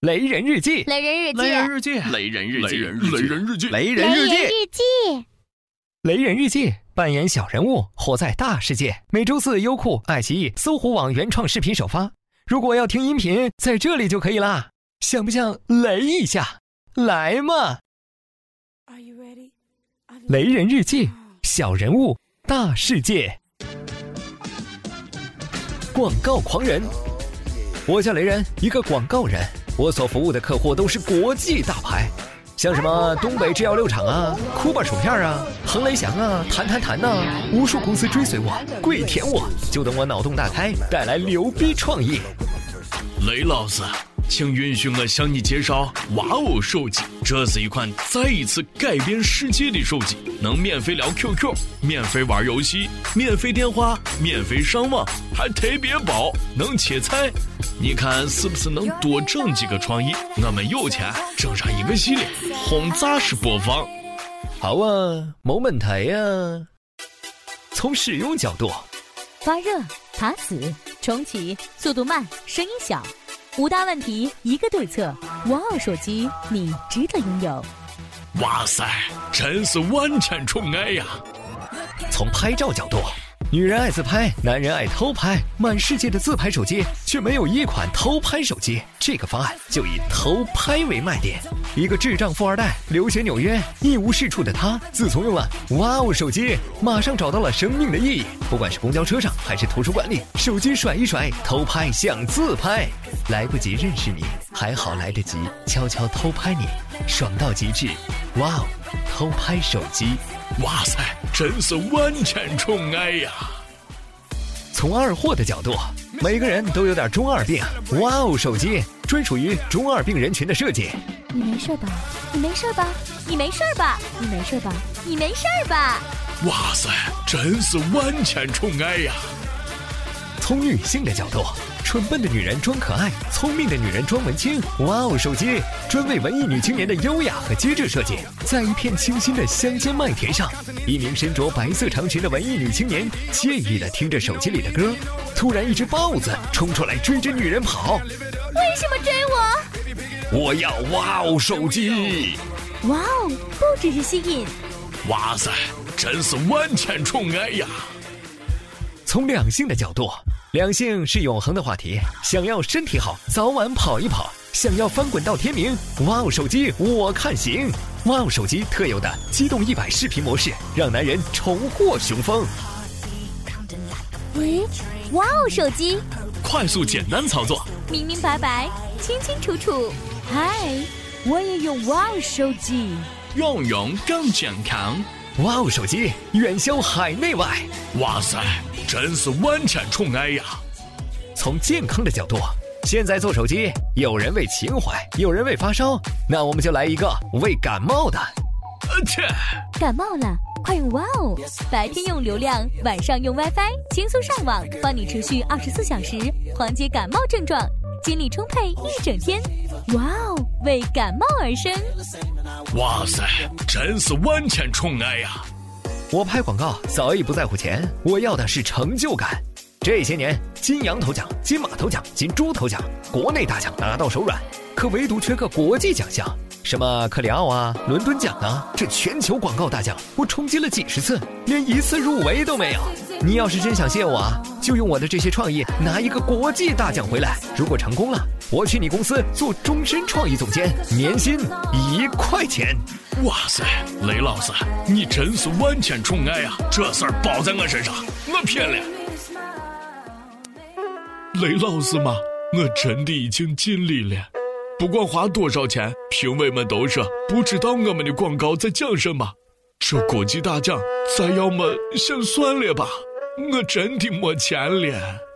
雷人日记，雷人日记，雷人日记，雷人日记，雷人日记，雷人日记，记，雷人日记，扮演小人物，活在大世界。每周四，优酷、爱奇艺、搜狐网原创视频首发。如果要听音频，在这里就可以啦。想不想雷一下？来嘛！雷人日记，小人物，大世界。广告狂人，我叫雷人，一个广告人。我所服务的客户都是国际大牌，像什么东北制药六厂啊、酷霸薯片啊、恒雷祥啊、弹弹弹呐，无数公司追随我，跪舔我，就等我脑洞大开，带来牛逼创意。雷老师，请允许我向你介绍哇哦手机，这是一款再一次改变世界的手机，能免费聊 QQ，免费玩游戏，免费电话，免费上网，还特别薄，能切菜。你看是不是能多整几个创意？我们有钱整上一个系列，轰炸式播放。好啊，没问题呀。从使用角度，发热、卡死、重启、速度慢、声音小，五大问题一个对策。哇哦，手机你值得拥有。哇塞，真是万千宠爱呀！从拍照角度。女人爱自拍，男人爱偷拍，满世界的自拍手机却没有一款偷拍手机。这个方案就以偷拍为卖点。一个智障富二代，留学纽约，一无是处的他，自从用了哇哦手机，马上找到了生命的意义。不管是公交车上还是图书馆里，手机甩一甩，偷拍像自拍。来不及认识你，还好来得及悄悄偷拍你，爽到极致。哇哦，偷拍手机。哇塞，真是万千宠爱呀！从二货的角度，每个人都有点中二病。哇哦，手机专属于中二病人群的设计。你没事吧？你没事吧？你没事吧？你没事吧？你没事吧？哇塞，真是万千宠爱呀！从女性的角度。蠢笨的女人装可爱，聪明的女人装文青。哇哦，手机专为文艺女青年的优雅和机智设计。在一片清新的乡间麦田上，一名身着白色长裙的文艺女青年惬意地听着手机里的歌。突然，一只豹子冲出来追着女人跑。为什么追我？我要哇哦手机。哇哦，不只是吸引。哇塞，真是万千宠爱呀！从两性的角度。两性是永恒的话题。想要身体好，早晚跑一跑；想要翻滚到天明，哇哦手机我看行。哇哦手机特有的机动一百视频模式，让男人重获雄风。喂，哇哦手机，快速简单操作，明明白白，清清楚楚。嗨，我也用哇哦手机，用用更健康。哇哦手机远销海内外。哇塞！真是万产宠爱呀！从健康的角度，现在做手机，有人为情怀，有人为发烧，那我们就来一个为感冒的。呃切！感冒了，快用哇哦！白天用流量，晚上用 WiFi，轻松上网，帮你持续二十四小时，缓解感冒症状，精力充沛一整天。哇哦，为感冒而生！哇塞，真是万千宠爱呀！我拍广告早已不在乎钱，我要的是成就感。这些年，金羊头奖、金马头奖、金猪头奖，国内大奖拿到手软，可唯独缺个国际奖项，什么克里奥啊、伦敦奖啊，这全球广告大奖我冲击了几十次，连一次入围都没有。你要是真想谢我啊，就用我的这些创意拿一个国际大奖回来。如果成功了，我去你公司做终身创意总监，年薪一块钱。哇塞，雷老师，你真是万千宠爱呀！这事儿包在我身上，我撇了。雷老师吗，我真的已经尽力了。不管花多少钱，评委们都说不知道我们的广告在讲什么。这国际大奖，咱要么先算了吧，我真的没钱了。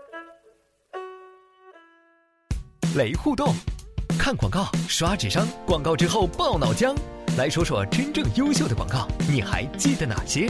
雷互动，看广告刷智商，广告之后爆脑浆。来说说真正优秀的广告，你还记得哪些？